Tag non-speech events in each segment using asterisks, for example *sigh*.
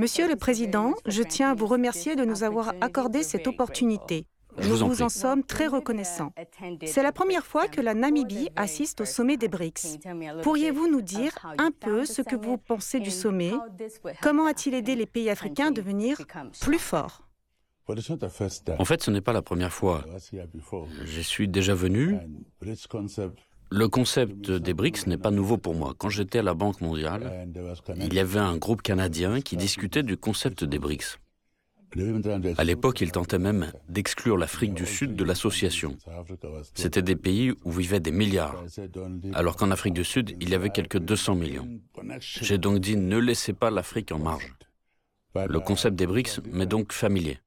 Monsieur le Président, je tiens à vous remercier de nous avoir accordé cette opportunité. Je Nous vous en vous en sommes très reconnaissants. C'est la première fois que la Namibie assiste au sommet des BRICS. Pourriez-vous nous dire un peu ce que vous pensez du sommet? Comment a-t-il aidé les pays africains à devenir plus forts? En fait, ce n'est pas la première fois. J'y suis déjà venu. Le concept des BRICS n'est pas nouveau pour moi. Quand j'étais à la Banque mondiale, il y avait un groupe canadien qui discutait du concept des BRICS. À l'époque, il tentait même d'exclure l'Afrique du Sud de l'association. C'était des pays où vivaient des milliards, alors qu'en Afrique du Sud, il y avait quelques 200 millions. J'ai donc dit ne laissez pas l'Afrique en marge. Le concept des BRICS m'est donc familier.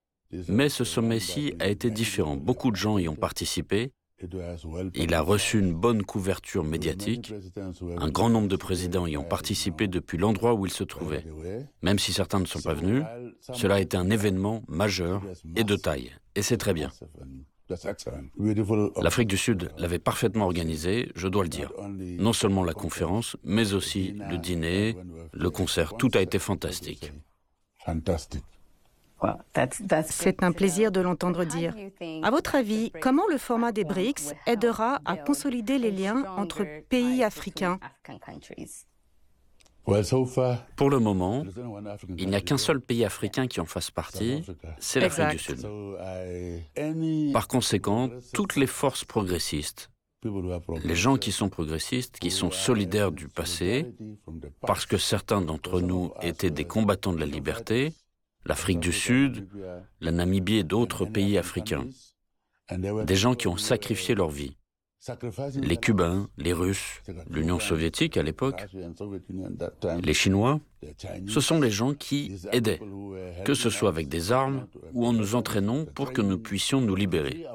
Mais ce sommet-ci a été différent. Beaucoup de gens y ont participé. Il a reçu une bonne couverture médiatique. Un grand nombre de présidents y ont participé depuis l'endroit où ils se trouvaient. Même si certains ne sont pas venus, cela a été un événement majeur et de taille. Et c'est très bien. L'Afrique du Sud l'avait parfaitement organisé, je dois le dire. Non seulement la conférence, mais aussi le dîner, le concert, tout a été fantastique. C'est un plaisir de l'entendre dire. À votre avis, comment le format des BRICS aidera à consolider les liens entre pays africains? Pour le moment, il n'y a qu'un seul pays africain qui en fasse partie, c'est l'Afrique du. Sud. Par conséquent, toutes les forces progressistes, les gens qui sont progressistes, qui sont solidaires du passé, parce que certains d'entre nous étaient des combattants de la liberté, l'Afrique du Sud, la Namibie et d'autres pays africains, des gens qui ont sacrifié leur vie, les Cubains, les Russes, l'Union soviétique à l'époque, les Chinois, ce sont les gens qui aidaient, que ce soit avec des armes ou en nous entraînant pour que nous puissions nous libérer.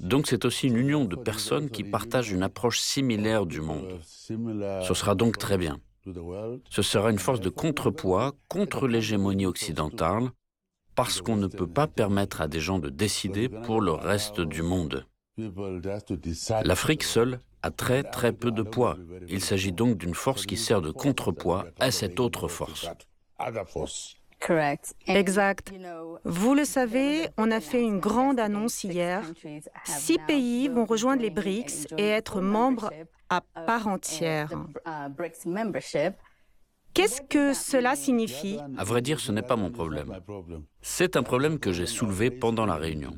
Donc c'est aussi une union de personnes qui partagent une approche similaire du monde. Ce sera donc très bien. Ce sera une force de contrepoids contre l'hégémonie occidentale parce qu'on ne peut pas permettre à des gens de décider pour le reste du monde. L'Afrique seule a très très peu de poids. Il s'agit donc d'une force qui sert de contrepoids à cette autre force. Exact. Vous le savez, on a fait une grande annonce hier. Six pays vont rejoindre les BRICS et être membres à part entière. Qu'est-ce que cela signifie? À vrai dire, ce n'est pas mon problème. C'est un problème que j'ai soulevé pendant la réunion.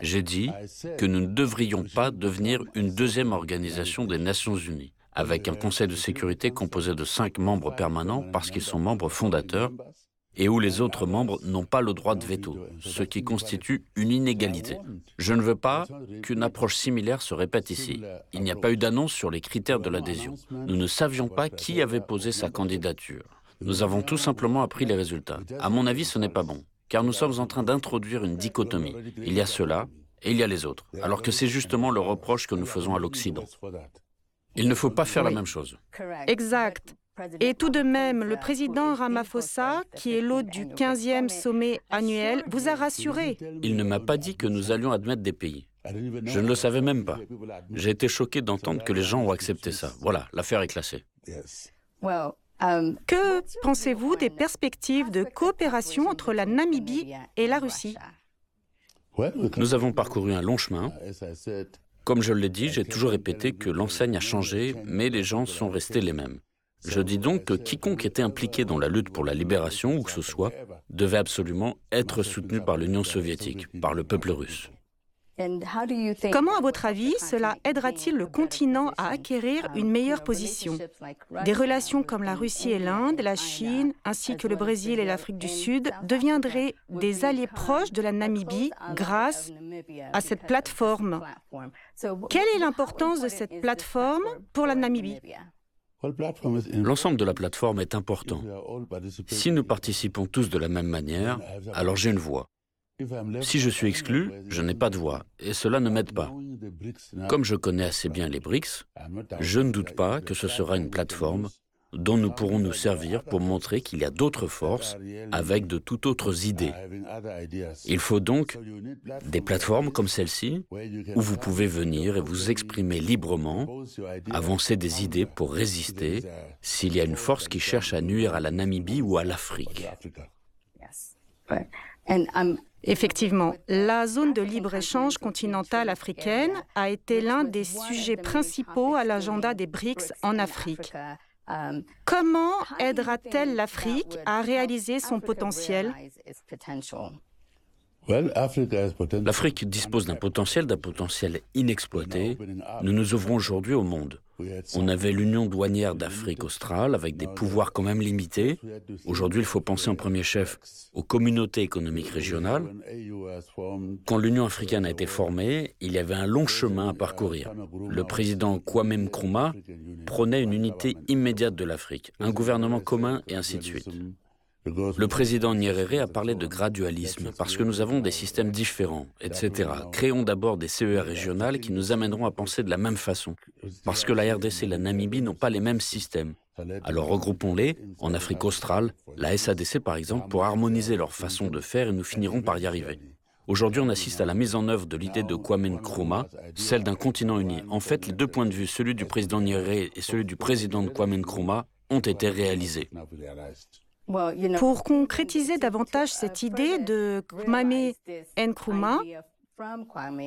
J'ai dit que nous ne devrions pas devenir une deuxième organisation des Nations Unies, avec un Conseil de sécurité composé de cinq membres permanents parce qu'ils sont membres fondateurs et où les autres membres n'ont pas le droit de veto, ce qui constitue une inégalité. Je ne veux pas qu'une approche similaire se répète ici. Il n'y a pas eu d'annonce sur les critères de l'adhésion. Nous ne savions pas qui avait posé sa candidature. Nous avons tout simplement appris les résultats. À mon avis, ce n'est pas bon, car nous sommes en train d'introduire une dichotomie. Il y a cela et il y a les autres, alors que c'est justement le reproche que nous faisons à l'Occident. Il ne faut pas faire la même chose. Exact. Et tout de même, le président Ramaphosa, qui est l'hôte du 15e sommet annuel, vous a rassuré. Il ne m'a pas dit que nous allions admettre des pays. Je ne le savais même pas. J'ai été choqué d'entendre que les gens ont accepté ça. Voilà, l'affaire est classée. Que pensez-vous des perspectives de coopération entre la Namibie et la Russie? Nous avons parcouru un long chemin. Comme je l'ai dit, j'ai toujours répété que l'enseigne a changé, mais les gens sont restés les mêmes. Je dis donc que quiconque était impliqué dans la lutte pour la libération, où que ce soit, devait absolument être soutenu par l'Union soviétique, par le peuple russe. Comment, à votre avis, cela aidera-t-il le continent à acquérir une meilleure position? Des relations comme la Russie et l'Inde, la Chine, ainsi que le Brésil et l'Afrique du Sud deviendraient des alliés proches de la Namibie grâce à cette plateforme. Quelle est l'importance de cette plateforme pour la Namibie? L'ensemble de la plateforme est important. Si nous participons tous de la même manière, alors j'ai une voix. Si je suis exclu, je n'ai pas de voix, et cela ne m'aide pas. Comme je connais assez bien les BRICS, je ne doute pas que ce sera une plateforme dont nous pourrons nous servir pour montrer qu'il y a d'autres forces avec de tout autres idées. Il faut donc des plateformes comme celle-ci où vous pouvez venir et vous exprimer librement, avancer des idées pour résister s'il y a une force qui cherche à nuire à la Namibie ou à l'Afrique. Effectivement, la zone de libre-échange continentale africaine a été l'un des sujets principaux à l'agenda des BRICS en Afrique. Comment aidera-t-elle l'Afrique à réaliser son potentiel? L'Afrique dispose d'un potentiel, d'un potentiel inexploité. Nous nous ouvrons aujourd'hui au monde. On avait l'Union douanière d'Afrique australe avec des pouvoirs quand même limités. Aujourd'hui, il faut penser en premier chef aux communautés économiques régionales. Quand l'Union africaine a été formée, il y avait un long chemin à parcourir. Le président Kwame Nkrumah prônait une unité immédiate de l'Afrique, un gouvernement commun et ainsi de suite. Le président Nyerere a parlé de gradualisme parce que nous avons des systèmes différents, etc. Créons d'abord des CER régionales qui nous amèneront à penser de la même façon. Parce que la RDC et la Namibie n'ont pas les mêmes systèmes. Alors regroupons-les, en Afrique australe, la SADC par exemple, pour harmoniser leur façon de faire et nous finirons par y arriver. Aujourd'hui, on assiste à la mise en œuvre de l'idée de Kwame Nkrumah, celle d'un continent uni. En fait, les deux points de vue, celui du président Nyerere et celui du président de Kwame Nkrumah, ont été réalisés. Pour concrétiser davantage cette idée de Kwame Nkrumah,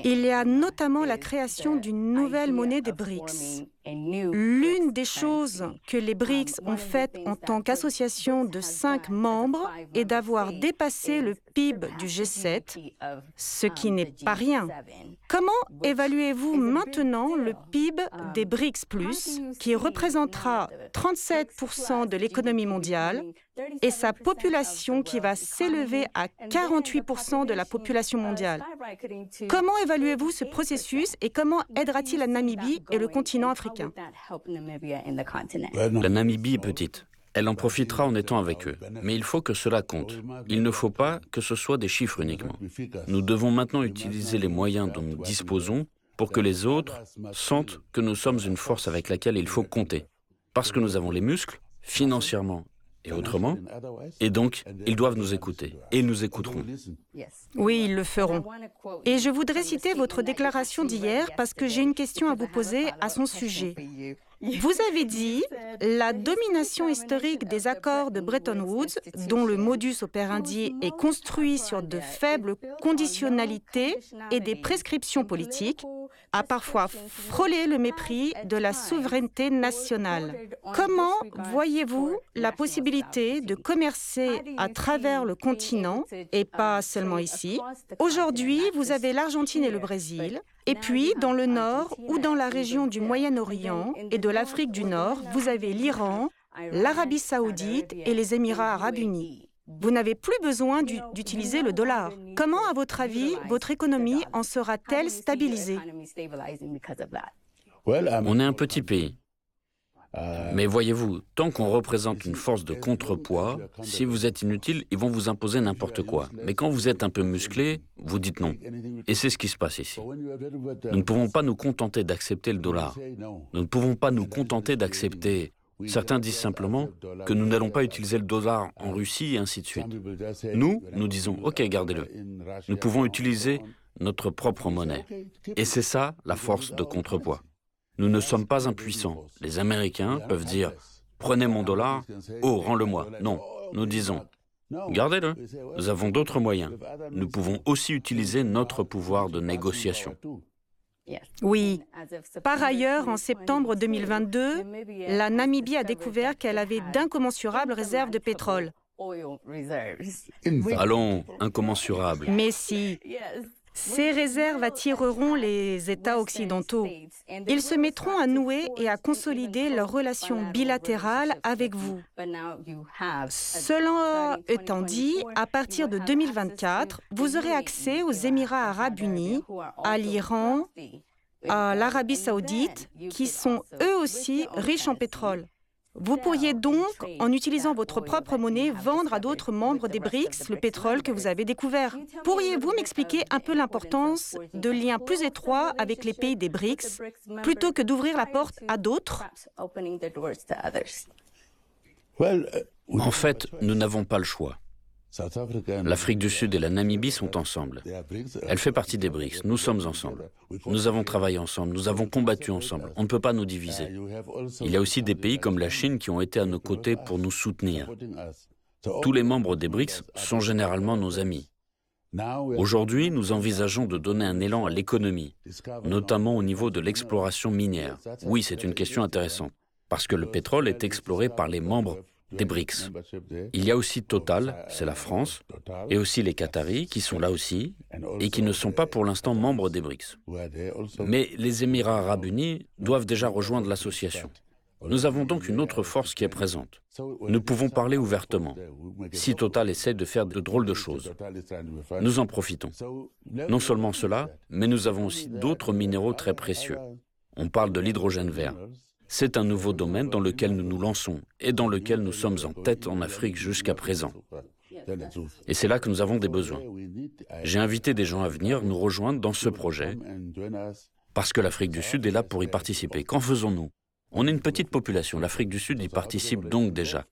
il y a notamment la création d'une nouvelle monnaie des BRICS. L'une des choses que les BRICS ont faites en tant qu'association de cinq membres est d'avoir dépassé le PIB du G7, ce qui n'est pas rien. Comment évaluez-vous maintenant le PIB des BRICS ⁇ qui représentera 37% de l'économie mondiale et sa population qui va s'élever à 48% de la population mondiale? Comment évaluez-vous ce processus et comment aidera-t-il la Namibie et le continent africain La Namibie est petite. Elle en profitera en étant avec eux. Mais il faut que cela compte. Il ne faut pas que ce soit des chiffres uniquement. Nous devons maintenant utiliser les moyens dont nous disposons pour que les autres sentent que nous sommes une force avec laquelle il faut compter. Parce que nous avons les muscles, financièrement et autrement, et donc ils doivent nous écouter, et nous écouteront. Oui, ils le feront. Et je voudrais citer votre déclaration d'hier parce que j'ai une question à vous poser à son sujet. Vous avez dit *laughs* la domination historique des accords de Bretton Woods, dont le modus operandi est construit sur de faibles conditionnalités et des prescriptions politiques, a parfois frôlé le mépris de la souveraineté nationale. Comment voyez-vous la possibilité de commercer à travers le continent et pas seulement ici? Aujourd'hui, vous avez l'Argentine et le Brésil. Et puis, dans le nord ou dans la région du Moyen-Orient et de l'Afrique du Nord, vous avez l'Iran, l'Arabie saoudite et les Émirats arabes unis. Vous n'avez plus besoin d'utiliser le dollar. Comment, à votre avis, votre économie en sera-t-elle stabilisée? On est un petit pays. Mais voyez-vous, tant qu'on représente une force de contrepoids, si vous êtes inutile, ils vont vous imposer n'importe quoi. Mais quand vous êtes un peu musclé, vous dites non. Et c'est ce qui se passe ici. Nous ne pouvons pas nous contenter d'accepter le dollar. Nous ne pouvons pas nous contenter d'accepter Certains disent simplement que nous n'allons pas utiliser le dollar en Russie et ainsi de suite. Nous, nous disons, OK, gardez-le. Nous pouvons utiliser notre propre monnaie. Et c'est ça la force de contrepoids. Nous ne sommes pas impuissants. Les Américains peuvent dire Prenez mon dollar, oh, rends-le-moi. Non, nous disons Gardez-le. Nous avons d'autres moyens. Nous pouvons aussi utiliser notre pouvoir de négociation. Oui. Par ailleurs, en septembre 2022, la Namibie a découvert qu'elle avait d'incommensurables réserves de pétrole. Allons, incommensurables. Mais si. Ces réserves attireront les États occidentaux. Ils se mettront à nouer et à consolider leurs relations bilatérales avec vous. Cela étant dit, à partir de 2024, vous aurez accès aux Émirats arabes unis, à l'Iran, à l'Arabie saoudite, qui sont eux aussi riches en pétrole. Vous pourriez donc, en utilisant votre propre monnaie, vendre à d'autres membres des BRICS le pétrole que vous avez découvert. Pourriez-vous m'expliquer un peu l'importance de liens plus étroits avec les pays des BRICS plutôt que d'ouvrir la porte à d'autres? En fait, nous n'avons pas le choix. L'Afrique du Sud et la Namibie sont ensemble. Elle fait partie des BRICS. Nous sommes ensemble. Nous avons travaillé ensemble. Nous avons combattu ensemble. On ne peut pas nous diviser. Il y a aussi des pays comme la Chine qui ont été à nos côtés pour nous soutenir. Tous les membres des BRICS sont généralement nos amis. Aujourd'hui, nous envisageons de donner un élan à l'économie, notamment au niveau de l'exploration minière. Oui, c'est une question intéressante, parce que le pétrole est exploré par les membres des BRICS. Il y a aussi Total, c'est la France, et aussi les Qataris qui sont là aussi et qui ne sont pas pour l'instant membres des BRICS. Mais les Émirats arabes unis doivent déjà rejoindre l'association. Nous avons donc une autre force qui est présente. Nous pouvons parler ouvertement. Si Total essaie de faire de drôles de choses, nous en profitons. Non seulement cela, mais nous avons aussi d'autres minéraux très précieux. On parle de l'hydrogène vert. C'est un nouveau domaine dans lequel nous nous lançons et dans lequel nous sommes en tête en Afrique jusqu'à présent. Et c'est là que nous avons des besoins. J'ai invité des gens à venir nous rejoindre dans ce projet parce que l'Afrique du Sud est là pour y participer. Qu'en faisons-nous? On est une petite population, l'Afrique du Sud y participe donc déjà.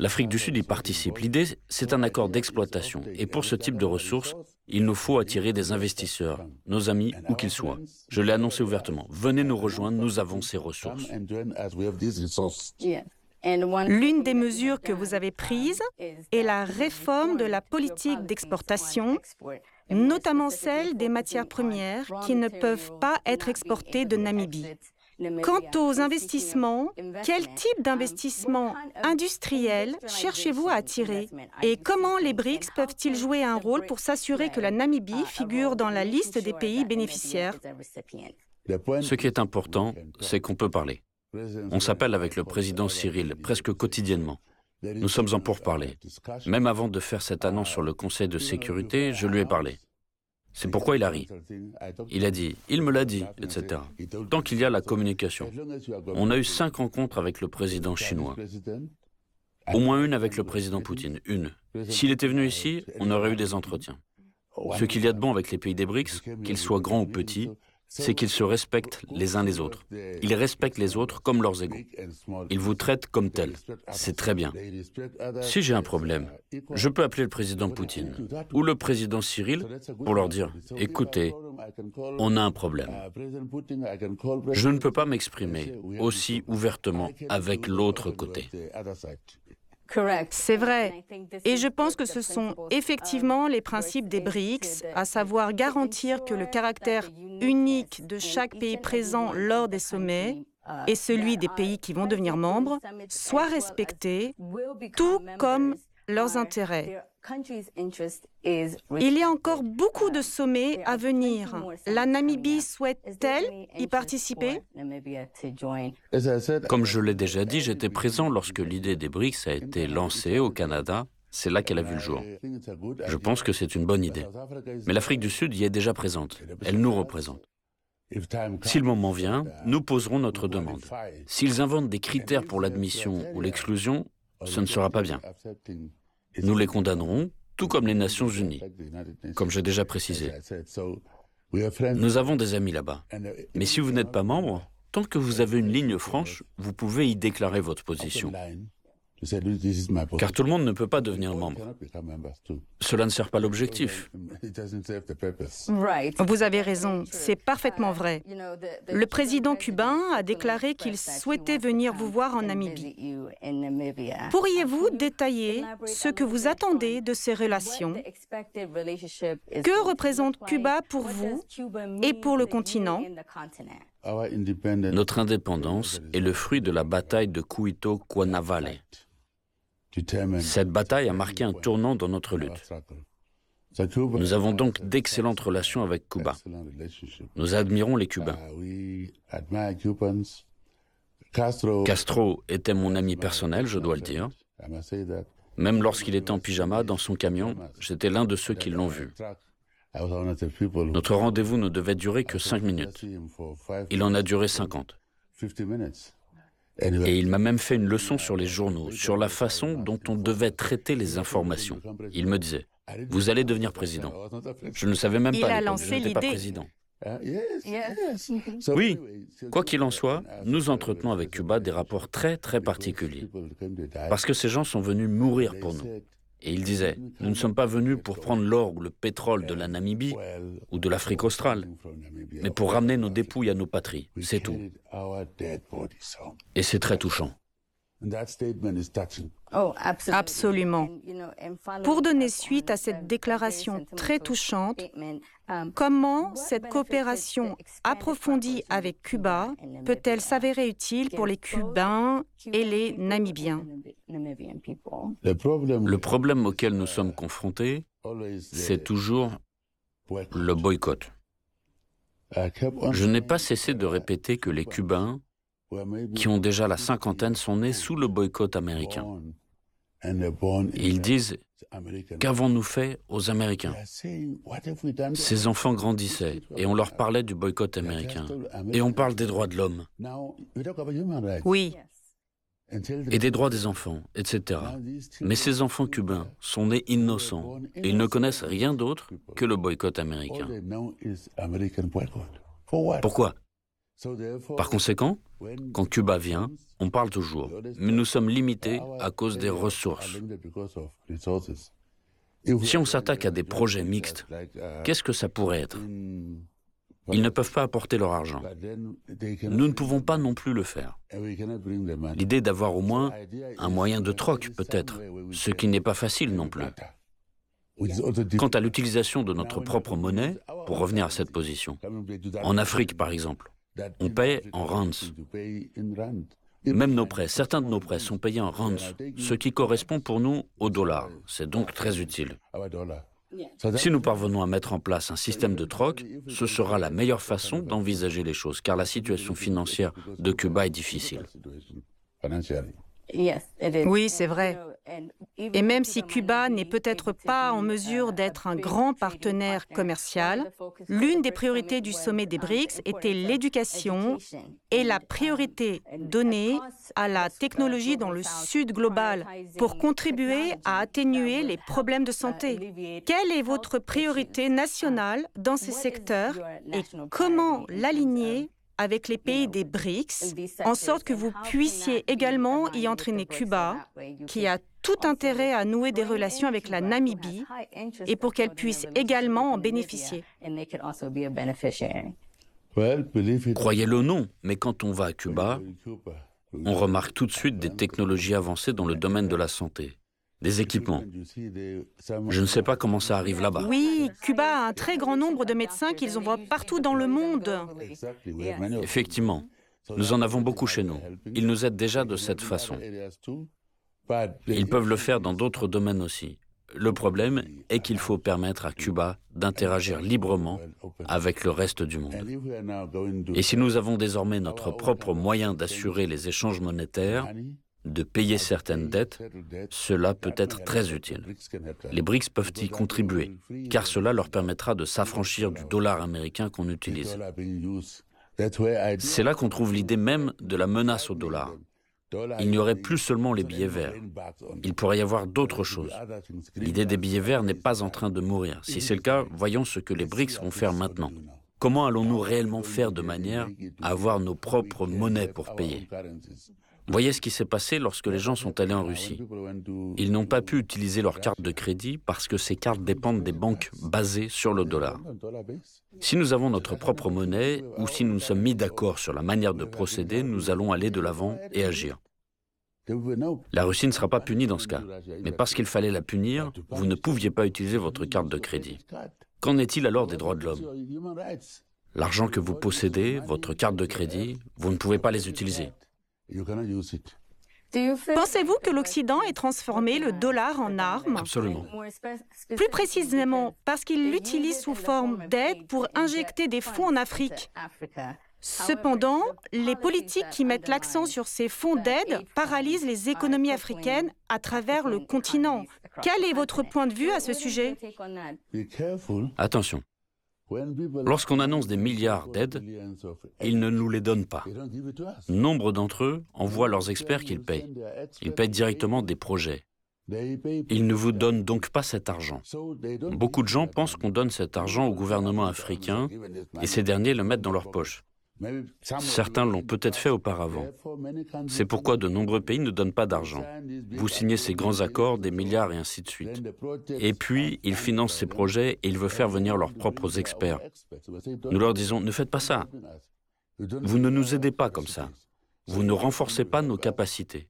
L'Afrique du Sud y participe. L'idée, c'est un accord d'exploitation. Et pour ce type de ressources, il nous faut attirer des investisseurs, nos amis, où qu'ils soient. Je l'ai annoncé ouvertement. Venez nous rejoindre, nous avons ces ressources. L'une des mesures que vous avez prises est la réforme de la politique d'exportation, notamment celle des matières premières qui ne peuvent pas être exportées de Namibie. Quant aux investissements, quel type d'investissement industriel cherchez-vous à attirer Et comment les BRICS peuvent-ils jouer un rôle pour s'assurer que la Namibie figure dans la liste des pays bénéficiaires? Ce qui est important, c'est qu'on peut parler. On s'appelle avec le président Cyril presque quotidiennement. Nous sommes en pourparlers. Même avant de faire cette annonce sur le Conseil de sécurité, je lui ai parlé. C'est pourquoi il a ri. Il a dit, il me l'a dit, etc. Tant qu'il y a la communication. On a eu cinq rencontres avec le président chinois. Au moins une avec le président Poutine, une. S'il était venu ici, on aurait eu des entretiens. Ce qu'il y a de bon avec les pays des BRICS, qu'ils soient grands ou petits, c'est qu'ils se respectent les uns les autres. Ils respectent les autres comme leurs égaux. Ils vous traitent comme tels. C'est très bien. Si j'ai un problème, je peux appeler le président Poutine ou le président Cyril pour leur dire, écoutez, on a un problème. Je ne peux pas m'exprimer aussi ouvertement avec l'autre côté. C'est vrai. Et je pense que ce sont effectivement les principes des BRICS, à savoir garantir que le caractère unique de chaque pays présent lors des sommets et celui des pays qui vont devenir membres soit respecté, tout comme leurs intérêts. Il y a encore beaucoup de sommets à venir. La Namibie souhaite-t-elle y participer? Comme je l'ai déjà dit, j'étais présent lorsque l'idée des BRICS a été lancée au Canada. C'est là qu'elle a vu le jour. Je pense que c'est une bonne idée. Mais l'Afrique du Sud y est déjà présente. Elle nous représente. Si le moment vient, nous poserons notre demande. S'ils inventent des critères pour l'admission ou l'exclusion, ce ne sera pas bien. Nous les condamnerons, tout comme les Nations Unies, comme j'ai déjà précisé. Nous avons des amis là-bas. Mais si vous n'êtes pas membre, tant que vous avez une ligne franche, vous pouvez y déclarer votre position. Car tout le monde ne peut pas devenir membre. Cela ne sert pas l'objectif. *laughs* Vous avez raison, c'est parfaitement vrai. Le président cubain a déclaré qu'il souhaitait venir vous voir en Namibie. Pourriez-vous détailler ce que vous attendez de ces relations? Que représente Cuba pour vous et pour le continent? Notre indépendance est le fruit de la bataille de Cuito-Cuanavale. Cette bataille a marqué un tournant dans notre lutte. Nous avons donc d'excellentes relations avec Cuba. Nous admirons les Cubains. Castro était mon ami personnel, je dois le dire. Même lorsqu'il était en pyjama dans son camion, j'étais l'un de ceux qui l'ont vu. Notre rendez-vous ne devait durer que cinq minutes. Il en a duré cinquante. Et il m'a même fait une leçon sur les journaux, sur la façon dont on devait traiter les informations. Il me disait, vous allez devenir président. Je ne savais même pas, que je pas président. Oui, quoi qu'il en soit, nous entretenons avec Cuba des rapports très très particuliers, parce que ces gens sont venus mourir pour nous. Et ils disaient, nous ne sommes pas venus pour prendre l'or ou le pétrole de la Namibie ou de l'Afrique australe, mais pour ramener nos dépouilles à nos patries, c'est tout. Et c'est très touchant. Oh, absolument. Pour donner suite à cette déclaration très touchante, um, comment cette coopération approfondie avec Cuba peut-elle s'avérer utile pour les Cubains et les Namibiens? Le problème auquel nous sommes confrontés, c'est toujours le boycott. Je n'ai pas cessé de répéter que les Cubains qui ont déjà la cinquantaine sont nés sous le boycott américain. ils disent, qu'avons-nous fait aux Américains? Ces enfants grandissaient et on leur parlait du boycott américain. Et on parle des droits de l'homme. Oui. Et des droits des enfants, etc. Mais ces enfants cubains sont nés innocents et ils ne connaissent rien d'autre que le boycott américain. Pourquoi? Par conséquent, quand Cuba vient, on parle toujours, mais nous sommes limités à cause des ressources. Si on s'attaque à des projets mixtes, qu'est-ce que ça pourrait être? Ils ne peuvent pas apporter leur argent. Nous ne pouvons pas non plus le faire. L'idée d'avoir au moins un moyen de troc, peut-être, ce qui n'est pas facile non plus. Quant à l'utilisation de notre propre monnaie, pour revenir à cette position, en Afrique par exemple, on paye en rands. Même nos prêts, certains de nos prêts sont payés en rands, ce qui correspond pour nous au dollar. C'est donc très utile. Si nous parvenons à mettre en place un système de troc, ce sera la meilleure façon d'envisager les choses, car la situation financière de Cuba est difficile. Oui, c'est vrai. Et même si Cuba n'est peut-être pas en mesure d'être un grand partenaire commercial, l'une des priorités du sommet des BRICS était l'éducation et la priorité donnée à la technologie dans le sud global pour contribuer à atténuer les problèmes de santé. Quelle est votre priorité nationale dans ces secteurs et comment l'aligner avec les pays des BRICS, en sorte que vous puissiez également y entraîner Cuba, qui a tout intérêt à nouer des relations avec la Namibie et pour qu'elle puisse également en bénéficier. Croyez-le ou non, mais quand on va à Cuba, on remarque tout de suite des technologies avancées dans le domaine de la santé des équipements. Je ne sais pas comment ça arrive là-bas. Oui, Cuba a un très grand nombre de médecins qu'ils envoient partout dans le monde. Effectivement, nous en avons beaucoup chez nous. Ils nous aident déjà de cette façon. Ils peuvent le faire dans d'autres domaines aussi. Le problème est qu'il faut permettre à Cuba d'interagir librement avec le reste du monde. Et si nous avons désormais notre propre moyen d'assurer les échanges monétaires, de payer certaines dettes, cela peut être très utile. Les BRICS peuvent y contribuer, car cela leur permettra de s'affranchir du dollar américain qu'on utilise. C'est là qu'on trouve l'idée même de la menace au dollar. Il n'y aurait plus seulement les billets verts. Il pourrait y avoir d'autres choses. L'idée des billets verts n'est pas en train de mourir. Si c'est le cas, voyons ce que les BRICS vont faire maintenant. Comment allons-nous réellement faire de manière à avoir nos propres monnaies pour payer? Voyez ce qui s'est passé lorsque les gens sont allés en Russie. Ils n'ont pas pu utiliser leur carte de crédit parce que ces cartes dépendent des banques basées sur le dollar. Si nous avons notre propre monnaie ou si nous nous sommes mis d'accord sur la manière de procéder, nous allons aller de l'avant et agir. La Russie ne sera pas punie dans ce cas. Mais parce qu'il fallait la punir, vous ne pouviez pas utiliser votre carte de crédit. Qu'en est-il alors des droits de l'homme? L'argent que vous possédez, votre carte de crédit, vous ne pouvez pas les utiliser. Pensez-vous que l'Occident ait transformé le dollar en arme Absolument. Plus précisément parce qu'il l'utilise sous forme d'aide pour injecter des fonds en Afrique. Cependant, les politiques qui mettent l'accent sur ces fonds d'aide paralysent les économies africaines à travers le continent. Quel est votre point de vue à ce sujet? Attention, Lorsqu'on annonce des milliards d'aides, ils ne nous les donnent pas. Nombre d'entre eux envoient leurs experts qu'ils payent. Ils payent directement des projets. Ils ne vous donnent donc pas cet argent. Beaucoup de gens pensent qu'on donne cet argent au gouvernement africain et ces derniers le mettent dans leur poche. Certains l'ont peut-être fait auparavant. C'est pourquoi de nombreux pays ne donnent pas d'argent. Vous signez ces grands accords, des milliards et ainsi de suite. Et puis, ils financent ces projets et ils veulent faire venir leurs propres experts. Nous leur disons, ne faites pas ça. Vous ne nous aidez pas comme ça. Vous ne renforcez pas nos capacités.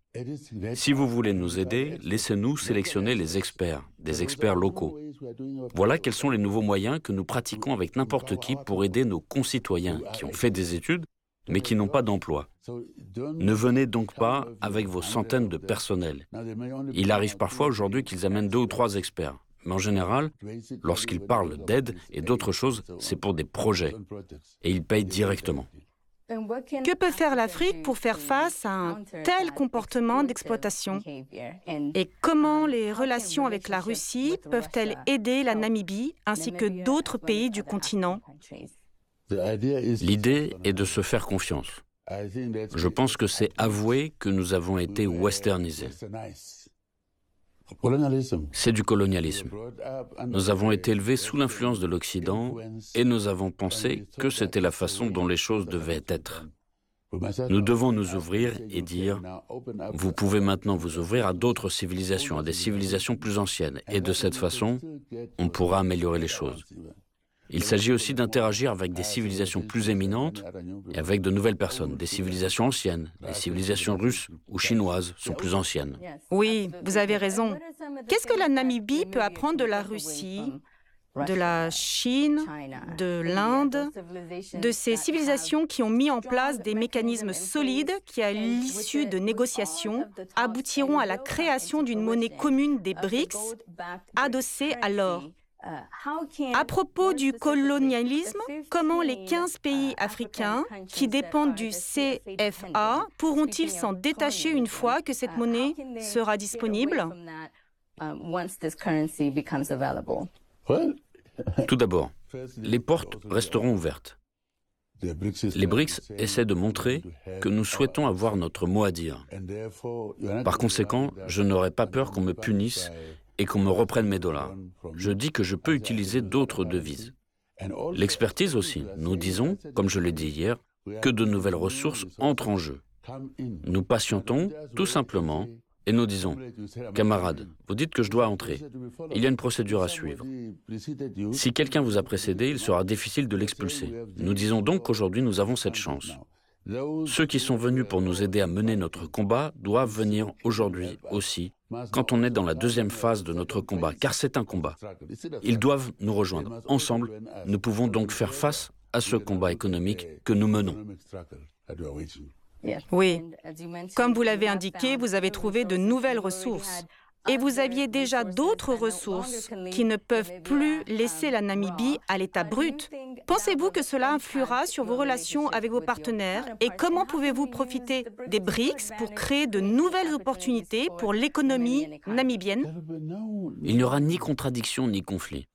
Si vous voulez nous aider, laissez-nous sélectionner les experts, des experts locaux. Voilà quels sont les nouveaux moyens que nous pratiquons avec n'importe qui pour aider nos concitoyens qui ont fait des études, mais qui n'ont pas d'emploi. Ne venez donc pas avec vos centaines de personnels. Il arrive parfois aujourd'hui qu'ils amènent deux ou trois experts. Mais en général, lorsqu'ils parlent d'aide et d'autres choses, c'est pour des projets. Et ils payent directement. Que peut faire l'Afrique pour faire face à un tel comportement d'exploitation? Et comment les relations avec la Russie peuvent-elles aider la Namibie ainsi que d'autres pays du continent? L'idée est de se faire confiance. Je pense que c'est avouer que nous avons été westernisés. C'est du colonialisme. Nous avons été élevés sous l'influence de l'Occident et nous avons pensé que c'était la façon dont les choses devaient être. Nous devons nous ouvrir et dire, vous pouvez maintenant vous ouvrir à d'autres civilisations, à des civilisations plus anciennes, et de cette façon, on pourra améliorer les choses. Il s'agit aussi d'interagir avec des civilisations plus éminentes et avec de nouvelles personnes, des civilisations anciennes. Les civilisations russes ou chinoises sont plus anciennes. Oui, vous avez raison. Qu'est-ce que la Namibie peut apprendre de la Russie, de la Chine, de l'Inde, de ces civilisations qui ont mis en place des mécanismes solides qui, à l'issue de négociations, aboutiront à la création d'une monnaie commune des BRICS, adossée à l'or? À propos du colonialisme, comment les 15 pays africains qui dépendent du CFA pourront-ils s'en détacher une fois que cette monnaie sera disponible? Tout d'abord, les portes resteront ouvertes. Les BRICS essaient de montrer que nous souhaitons avoir notre mot à dire. Par conséquent, je n'aurai pas peur qu'on me punisse et qu'on me reprenne mes dollars. Je dis que je peux utiliser d'autres devises. L'expertise aussi. Nous disons, comme je l'ai dit hier, que de nouvelles ressources entrent en jeu. Nous patientons tout simplement et nous disons, camarade, vous dites que je dois entrer. Il y a une procédure à suivre. Si quelqu'un vous a précédé, il sera difficile de l'expulser. Nous disons donc qu'aujourd'hui nous avons cette chance. Ceux qui sont venus pour nous aider à mener notre combat doivent venir aujourd'hui aussi, quand on est dans la deuxième phase de notre combat, car c'est un combat. Ils doivent nous rejoindre. Ensemble, nous pouvons donc faire face à ce combat économique que nous menons. Oui, comme vous l'avez indiqué, vous avez trouvé de nouvelles ressources. Et vous aviez déjà d'autres ressources qui ne peuvent plus laisser la Namibie à l'état brut. Pensez-vous que cela influera sur vos relations avec vos partenaires? Et comment pouvez-vous profiter des BRICS pour créer de nouvelles opportunités pour l'économie namibienne? Il n'y aura ni contradiction ni conflit.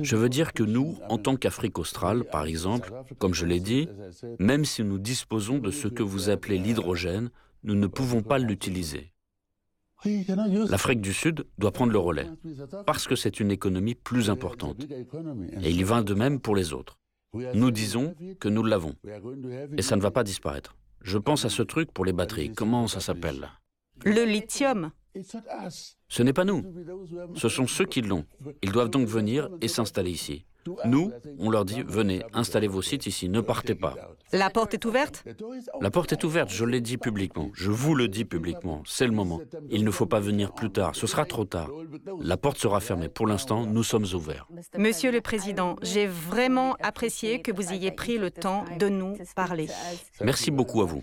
Je veux dire que nous, en tant qu'Afrique australe, par exemple, comme je l'ai dit, même si nous disposons de ce que vous appelez l'hydrogène, nous ne pouvons pas l'utiliser. L'Afrique du Sud doit prendre le relais, parce que c'est une économie plus importante. Et il va de même pour les autres. Nous disons que nous l'avons, et ça ne va pas disparaître. Je pense à ce truc pour les batteries. Comment ça s'appelle? Le lithium. Ce n'est pas nous. Ce sont ceux qui l'ont. Ils doivent donc venir et s'installer ici. Nous, on leur dit, venez, installez vos sites ici, ne partez pas. La porte est ouverte? La porte est ouverte, je l'ai dit publiquement, je vous le dis publiquement, c'est le moment. Il ne faut pas venir plus tard, ce sera trop tard. La porte sera fermée. Pour l'instant, nous sommes ouverts. Monsieur le Président, j'ai vraiment apprécié que vous ayez pris le temps de nous parler. Merci beaucoup à vous.